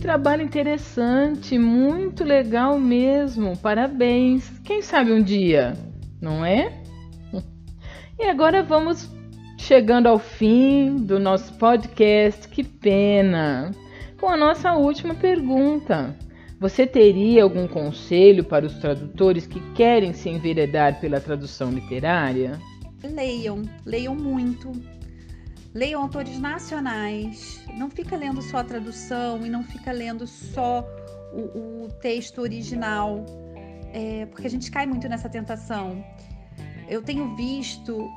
trabalho interessante, muito legal mesmo. Parabéns. Quem sabe um dia, não é? E agora vamos chegando ao fim do nosso podcast. Que pena! Com a nossa última pergunta. Você teria algum conselho para os tradutores que querem se enveredar pela tradução literária? Leiam, leiam muito. Leiam autores nacionais. Não fica lendo só a tradução e não fica lendo só o, o texto original, é, porque a gente cai muito nessa tentação. Eu tenho visto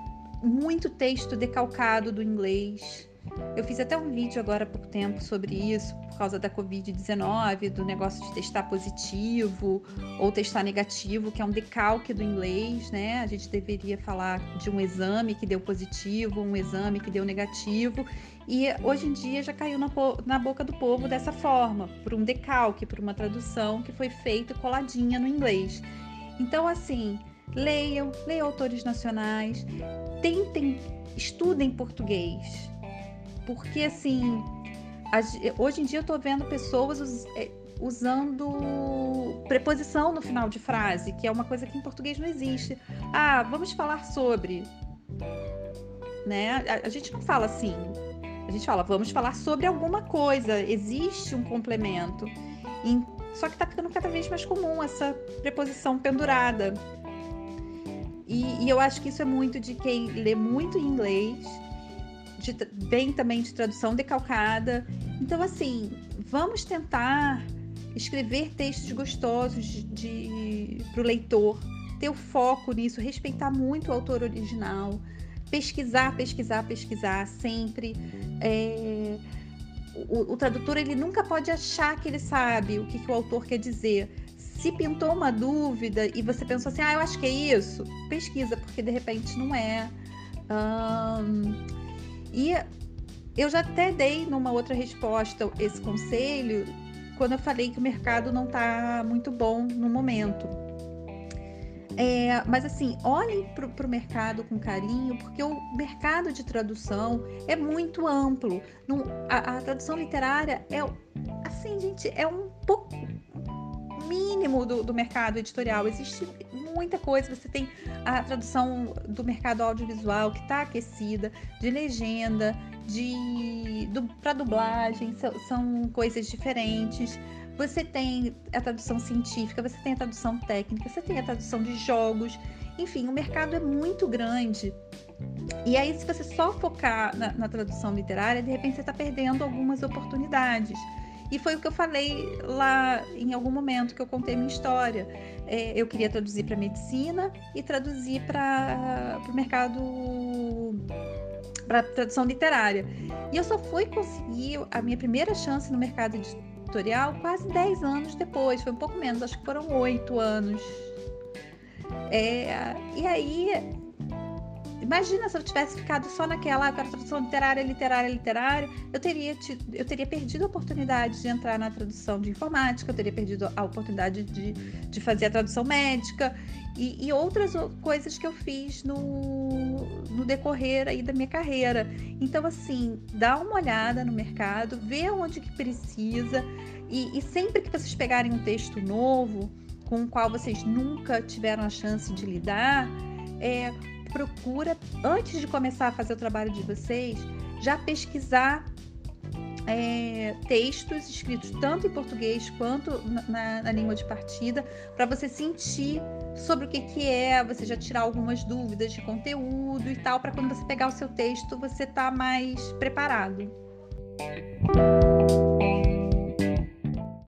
muito texto decalcado do inglês. Eu fiz até um vídeo agora há pouco tempo sobre isso, por causa da Covid-19, do negócio de testar positivo ou testar negativo, que é um decalque do inglês, né? A gente deveria falar de um exame que deu positivo, um exame que deu negativo. E hoje em dia já caiu na, na boca do povo dessa forma, por um decalque, por uma tradução que foi feita coladinha no inglês. Então, assim, leiam, leiam autores nacionais, tentem, estudem português. Porque, assim, hoje em dia eu estou vendo pessoas é, usando preposição no final de frase, que é uma coisa que em português não existe. Ah, vamos falar sobre. Né? A, gente não fala assim. A gente fala, vamos falar sobre alguma coisa. Existe um complemento. Só que está ficando cada vez mais comum essa preposição pendurada. E, e, eu acho que isso é muito de quem lê muito em inglês, de, bem também de tradução decalcada então, assim, vamos tentar escrever textos gostosos de, para o leitor, ter o foco nisso, respeitar muito o autor original, pesquisar, pesquisar, pesquisar sempre. É, o, o, tradutor ele nunca pode achar que ele sabe o que, que o autor quer dizer. Se pintou uma dúvida e você pensou assim, ah, eu acho que é isso, pesquisa, porque de repente não é. Um, e eu já até dei numa outra resposta esse conselho quando eu falei que o mercado não está muito bom no momento. É, mas assim, olhem para o mercado com carinho, porque o mercado de tradução é muito amplo. Não, a, a, tradução literária é assim, gente, é um pouco mínimo do, do mercado editorial. Existe muita coisa. Você tem a tradução do mercado audiovisual que está aquecida, de legenda, de para dublagem, são, são coisas diferentes. Você tem a tradução científica, você tem a tradução técnica, você tem a tradução de jogos. Enfim, o mercado é muito grande. E aí, se você só focar na, na tradução literária, de repente você está perdendo algumas oportunidades. E foi o que eu falei lá em algum momento que eu contei minha história. É, eu queria traduzir para medicina e traduzir para o mercado para tradução literária. E eu só fui conseguir a minha primeira chance no mercado editorial quase 10 anos depois, foi um pouco menos, acho que foram 8 anos. É, e aí Imagina se eu tivesse ficado só naquela ah, tradução literária, literária, literária, eu teria, eu teria perdido a oportunidade de entrar na tradução de informática, eu teria perdido a oportunidade de, de fazer a tradução médica e, e outras coisas que eu fiz no, no decorrer aí da minha carreira. Então, assim, dá uma olhada no mercado, vê onde que precisa e, e sempre que vocês pegarem um texto novo, com o qual vocês nunca tiveram a chance de lidar, é, procura, antes de começar a fazer o trabalho de vocês, já pesquisar é, textos escritos tanto em português quanto na, na língua de partida, para você sentir sobre o que, que é, você já tirar algumas dúvidas de conteúdo e tal, para quando você pegar o seu texto você tá mais preparado.